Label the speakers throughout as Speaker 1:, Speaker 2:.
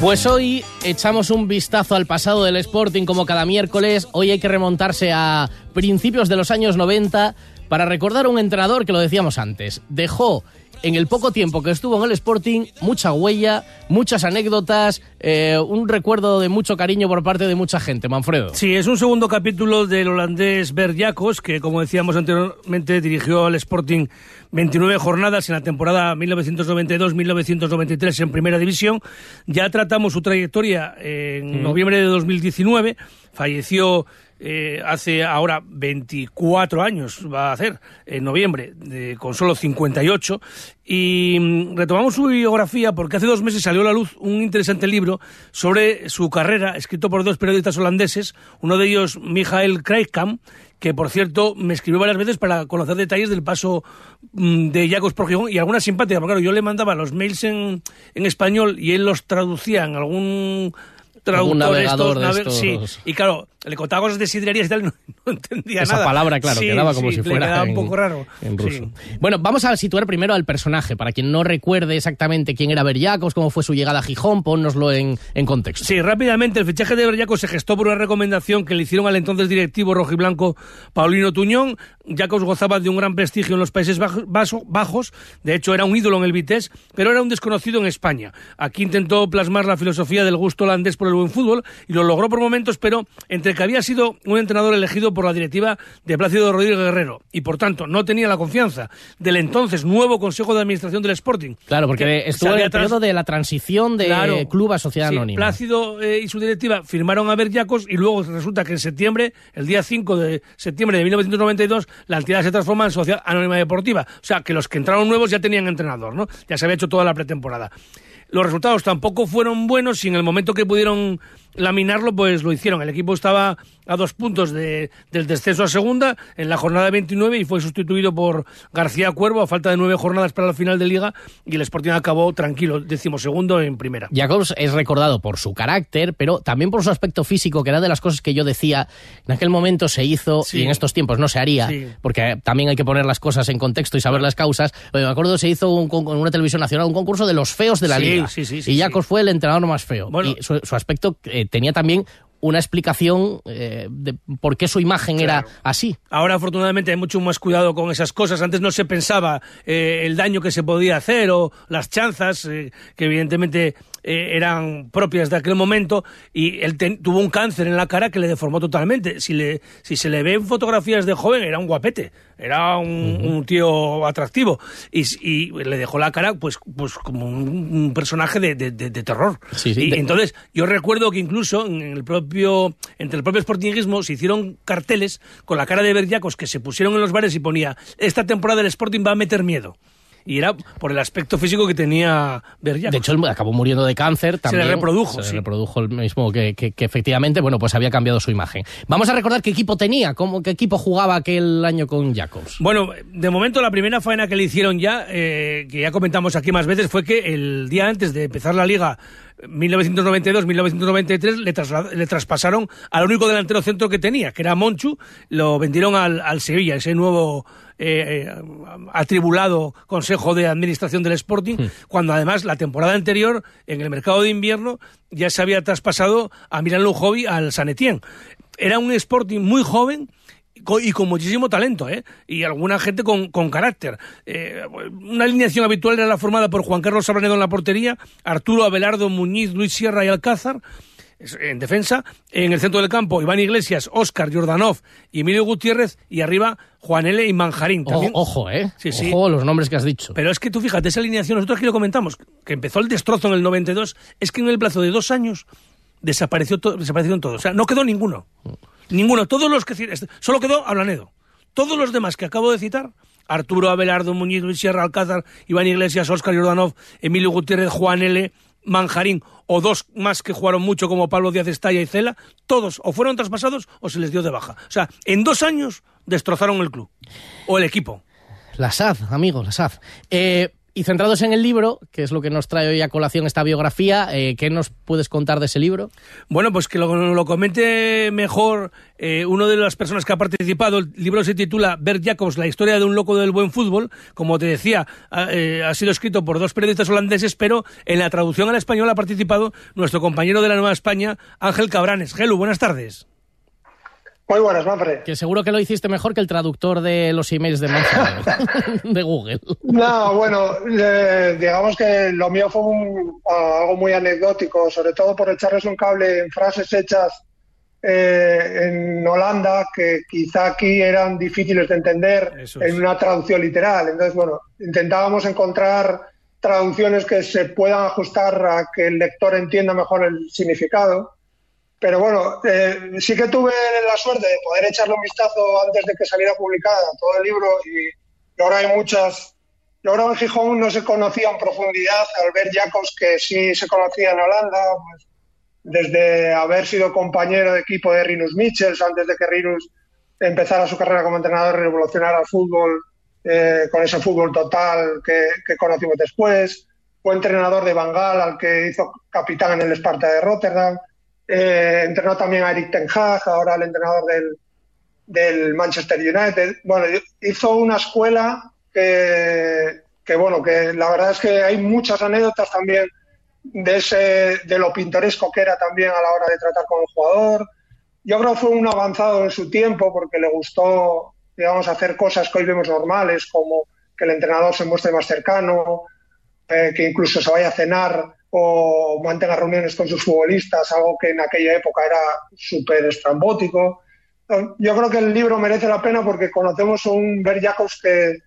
Speaker 1: Pues hoy echamos un vistazo al pasado del Sporting como cada miércoles. Hoy hay que remontarse a principios de los años 90 para recordar a un entrenador que lo decíamos antes. Dejó en el poco tiempo que estuvo en el Sporting mucha huella, muchas anécdotas, eh, un recuerdo de mucho cariño por parte de mucha gente. Manfredo.
Speaker 2: Sí, es un segundo capítulo del holandés Bert Jacobs, que como decíamos anteriormente dirigió al Sporting 29 jornadas en la temporada 1992-1993 en Primera División. Ya tratamos su trayectoria en noviembre de 2019. Falleció eh, hace ahora 24 años, va a hacer, en noviembre, de, con solo 58. Y mm, retomamos su biografía porque hace dos meses salió a la luz un interesante libro sobre su carrera, escrito por dos periodistas holandeses, uno de ellos Michael Krijkamp, que por cierto me escribió varias veces para conocer detalles del paso mm, de Jacobs por Gijón y alguna simpática, porque claro, yo le mandaba los mails en, en español y él los traducía en algún traductor estos,
Speaker 1: de estos.
Speaker 2: sí, y claro, le contaba cosas de sidrerías y tal, no, no entendía
Speaker 1: Esa
Speaker 2: nada.
Speaker 1: palabra, claro,
Speaker 2: Sí,
Speaker 1: quedaba como
Speaker 2: sí,
Speaker 1: si
Speaker 2: le
Speaker 1: fuera
Speaker 2: quedaba
Speaker 1: en,
Speaker 2: un poco raro.
Speaker 1: en ruso. Bueno, vamos a situar primero al personaje, para quien no recuerde exactamente quién era Berriacos, cómo fue su llegada a Gijón, ponnoslo en, en contexto.
Speaker 2: Sí, rápidamente, el fichaje de Berriaco se gestó por una recomendación que le hicieron al entonces directivo rojiblanco Paulino Tuñón. Jacobs gozaba de un gran prestigio en los Países Baj- Baso- Bajos, de hecho era un ídolo en el Vitesse, pero era un desconocido en España. Aquí intentó plasmar la filosofía del gusto holandés por el buen fútbol y lo logró por momentos, pero entre que había sido un entrenador elegido por la directiva de Plácido Rodríguez Guerrero y por tanto no tenía la confianza del entonces nuevo Consejo de Administración del Sporting.
Speaker 1: Claro, porque
Speaker 2: que
Speaker 1: estuvo en el
Speaker 2: tras-
Speaker 1: periodo de la transición de
Speaker 2: Claro.
Speaker 1: club a sociedad
Speaker 2: Sí,
Speaker 1: anónima.
Speaker 2: Plácido eh, y su directiva firmaron a Berriacos y luego resulta que en septiembre, el día 5 de septiembre de 1992, la entidad se transforma en Sociedad Anónima Deportiva. O sea, que los que entraron nuevos ya tenían entrenador, ¿no? Ya se había hecho toda la pretemporada. Los resultados tampoco fueron buenos y en el momento que pudieron laminarlo, pues lo hicieron. El equipo estaba a dos puntos de- del descenso a segunda en la jornada 29 y fue sustituido por García Cuervo a falta de nueve jornadas para la final de liga y el Sporting acabó tranquilo, decimosegundo en primera.
Speaker 1: Jacobs es recordado por su carácter, pero también por su aspecto físico, que era de las cosas que yo decía, en aquel momento se hizo
Speaker 2: Sí.
Speaker 1: y en estos tiempos no se haría,
Speaker 2: Sí.
Speaker 1: porque también hay que poner las cosas en contexto y saber las causas. Me acuerdo se hizo un, con- en una televisión nacional un concurso de los feos de la
Speaker 2: Sí,
Speaker 1: liga.
Speaker 2: Sí, sí, sí,
Speaker 1: y Jacobs fue el entrenador más feo.
Speaker 2: Bueno.
Speaker 1: y su, su aspecto eh, tenía también una explicación eh, de por qué su imagen era así.
Speaker 2: Ahora, afortunadamente, hay mucho más cuidado con esas cosas. Antes no se pensaba eh, el daño que se podía hacer o las chanzas, eh, que evidentemente eran propias de aquel momento. Y él ten- tuvo un cáncer en la cara que le deformó totalmente. Si, le, si se le ven fotografías de joven, era un guapete. Era un, un tío atractivo. Y, le dejó la cara, pues, pues como un, un personaje de, de- terror.
Speaker 1: Sí, sí,
Speaker 2: Y entonces, yo recuerdo que incluso en el propio, entre el propio sportingismo se hicieron carteles con la cara de Berriacos que se pusieron en los bares y ponía esta temporada el Sporting va a meter miedo. Y era por el aspecto físico que tenía Berriacos.
Speaker 1: De hecho, él acabó muriendo de cáncer
Speaker 2: le
Speaker 1: también.
Speaker 2: reprodujo,
Speaker 1: Se le
Speaker 2: sí.
Speaker 1: reprodujo el mismo que, que- que efectivamente, bueno, pues había cambiado su imagen. Vamos a recordar qué equipo tenía, cómo, qué equipo jugaba aquel año con Jacobs.
Speaker 2: Bueno, de momento la primera faena que le hicieron ya, eh, que ya comentamos aquí más veces, fue que el día antes de empezar la liga 1992-1993 le, trasla- le traspasaron al único delantero centro que tenía, que era Monchu, lo vendieron al, al Sevilla, ese nuevo eh, eh, atribulado Consejo de Administración del Sporting, cuando además la temporada anterior, en el mercado de invierno, ya se había traspasado a Milan Lujovi al San Etienne. Era un Sporting muy joven, y con muchísimo talento, ¿eh? Y alguna gente con, con carácter. Eh, una alineación habitual era la formada por Juan Carlos Sabranedo en la portería, Arturo Abelardo Muñiz, Luis Sierra y Alcázar en defensa. En el centro del campo, Iván Iglesias, Óscar Jordanov Emilio Gutiérrez. Y arriba, Juan L. y Manjarín.
Speaker 1: O-
Speaker 2: También.
Speaker 1: ojo, ¿eh?
Speaker 2: Sí, sí.
Speaker 1: Ojo los nombres que has dicho.
Speaker 2: Pero es que tú fíjate, esa alineación, nosotros aquí lo comentamos, que empezó el destrozo en el 92, es que en el plazo de dos años desapareció to- desaparecieron todos. O sea, no quedó ninguno. Ninguno. Todos los que... Solo quedó Ablanedo. Todos los demás que acabo de citar, Arturo Abelardo, Muñiz, Sierra, Alcázar, Iván Iglesias, Óscar Jordanov, Emilio Gutiérrez, Juan L., Manjarín o dos más que jugaron mucho como Pablo Díaz Estalla y Cela, todos o fueron traspasados o se les dio de baja. O sea, en dos años destrozaron el club o el equipo.
Speaker 1: La SAD, amigo, la SAD. Eh, y centrados en el libro, que es lo que nos trae hoy a colación esta biografía, eh, ¿qué nos puedes contar de ese libro?
Speaker 2: Bueno, pues que lo, comente mejor eh, una de las personas que ha participado. El libro se titula Bert Jacobs, la historia de un loco del buen fútbol. Como te decía, ha, eh, ha sido escrito por dos periodistas holandeses, pero en la traducción al español ha participado nuestro compañero de la Nueva España, Ángel Cabranes. Gelu, buenas tardes.
Speaker 3: Muy buenas, Manfred.
Speaker 1: Que seguro que lo hiciste mejor que el traductor de los emails de Manfred, de Google.
Speaker 3: No, bueno, eh, digamos que lo mío fue un, algo muy anecdótico, sobre todo por echarles un cable en frases hechas eh, en Holanda que quizá aquí eran difíciles de entender
Speaker 2: es.
Speaker 3: en una traducción literal. Entonces, bueno, intentábamos encontrar traducciones que se puedan ajustar a que el lector entienda mejor el significado. Pero bueno, eh, sí que tuve la suerte de poder echarle un vistazo antes de que saliera publicada todo el libro y ahora hay muchas... Yo que en Gijón no se conocía en profundidad Albert Jacobs, que sí se conocía en Holanda, pues, desde haber sido compañero de equipo de Rinus Michels, antes de que Rinus empezara su carrera como entrenador revolucionara el fútbol eh, con ese fútbol total que, conocimos después. Fue entrenador de Bangal, al que hizo capitán en el Sparta de Rotterdam. Eh, entrenó también a Eric Ten Hag, ahora el entrenador del, Manchester United. Bueno, hizo una escuela que, que, bueno, que la verdad es que hay muchas anécdotas también de, ese, de lo pintoresco que era también a la hora de tratar con el jugador. Yo creo que fue un avanzado en su tiempo porque le gustó, digamos, hacer cosas que hoy vemos normales, como que el entrenador se muestre más cercano, eh, que incluso se vaya a cenar o mantenga reuniones con sus futbolistas, algo que en aquella época era súper estrambótico. Yo creo que el libro merece la pena porque conocemos un Bert Jacobs que,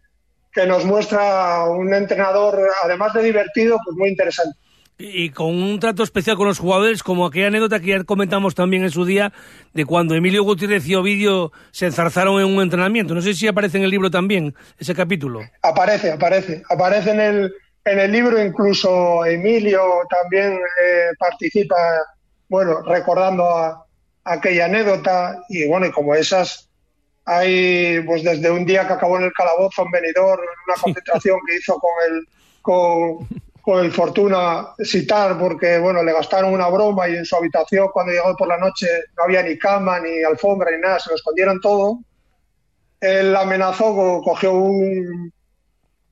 Speaker 3: que nos muestra un entrenador, además de divertido, pues muy interesante.
Speaker 2: Y con un trato especial con los jugadores, como aquella anécdota que ya comentamos también en su día, de cuando Emilio Gutiérrez y Ovidio se enzarzaron en un entrenamiento. No sé si aparece en el libro también ese capítulo.
Speaker 3: Aparece, aparece. Aparece en el, en el libro incluso Emilio también eh, participa, bueno, recordando a, a, aquella anécdota y bueno, y como esas hay pues desde un día que acabó en el calabozo en Benidorm, una concentración que hizo con el con, con el Fortuna citar porque bueno, le gastaron una broma y en su habitación cuando llegó por la noche no había ni cama, ni alfombra, ni nada, se lo escondieron todo. Él amenazó, cogió un,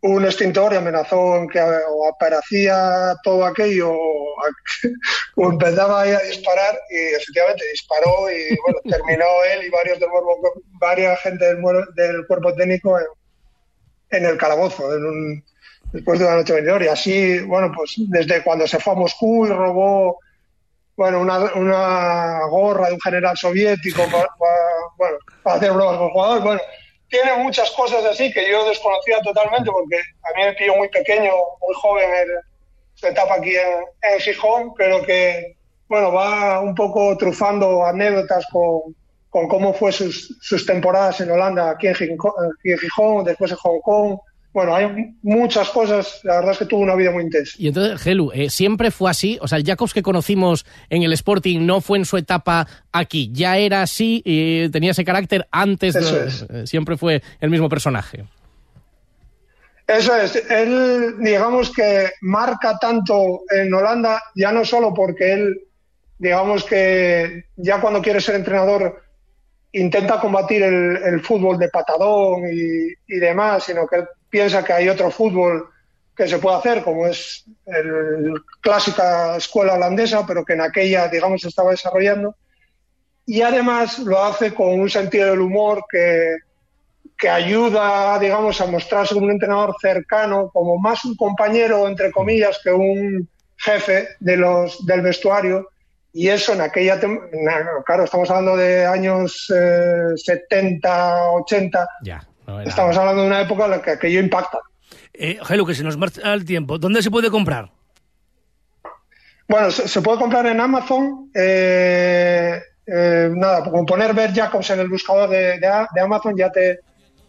Speaker 3: un extintor y amenazó en que o aparecía todo aquello o, empezaba ahí a disparar y efectivamente disparó y bueno, terminó él y varios del cuerpo, varias gente del, del cuerpo técnico en, en, el calabozo en un, después de una noche venidor y así, bueno, pues desde cuando se fue a Moscú y robó bueno, una, una gorra de un general soviético para, para, bueno, para hacer bromas con jugadores, bueno, tiene muchas cosas así que yo desconocía totalmente porque a mí me pilló muy pequeño, muy joven en su etapa aquí en, en Gijón, pero que, bueno, va un poco trufando anécdotas con, cómo fue sus, sus, temporadas en Holanda, aquí en, Gijón, aquí en Gijón, después en Hong Kong, bueno, hay muchas cosas. La verdad es que tuvo una vida muy intensa.
Speaker 1: Y entonces, Gelu, eh, siempre fue así. O sea, el Jacobs que conocimos en el Sporting no fue en su etapa aquí. Ya era así y tenía ese carácter antes.
Speaker 3: Eso
Speaker 1: de,
Speaker 3: es.
Speaker 1: eh, siempre fue el mismo personaje.
Speaker 3: Eso es. Él, digamos que marca tanto en Holanda, ya no solo porque él, digamos que ya cuando quiere ser entrenador intenta combatir el, fútbol de patadón y, demás, sino que piensa que hay otro fútbol que se puede hacer, como es el, clásica escuela holandesa, pero que en aquella, digamos, se estaba desarrollando. Y además lo hace con un sentido del humor que, que ayuda, digamos, a mostrarse como un entrenador cercano, como más un compañero, entre comillas, que un jefe de los, del vestuario y eso en aquella, claro, estamos hablando de años eh, 70, 80.
Speaker 1: Ya, no era...
Speaker 3: Estamos hablando de una época en la que aquello impacta.
Speaker 2: Eh, que se nos marcha el tiempo. ¿Dónde se puede comprar?
Speaker 3: Bueno, se, se puede comprar en Amazon. Eh, eh, nada, con poner Ver Jacobs en el buscador de, de, de Amazon ya te,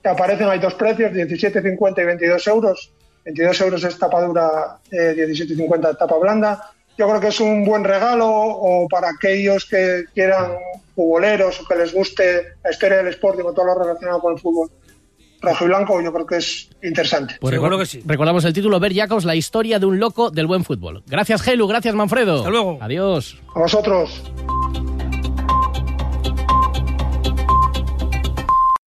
Speaker 3: te, aparecen, hay dos precios, 17,50 y 22 euros. 22 euros es tapa dura, 17,50 tapa blanda yo creo que es un buen regalo o para aquellos que quieran futboleros o que les guste la historia del Sporting o todo lo relacionado con el fútbol rojo y blanco, yo creo que es interesante.
Speaker 1: Pues
Speaker 2: Seguro que sí.
Speaker 1: Recordamos el título, Ver Jacobs, la historia de un loco del buen fútbol. Gracias, Gelu, gracias, Manfredo.
Speaker 2: Hasta luego.
Speaker 1: Adiós.
Speaker 3: A vosotros.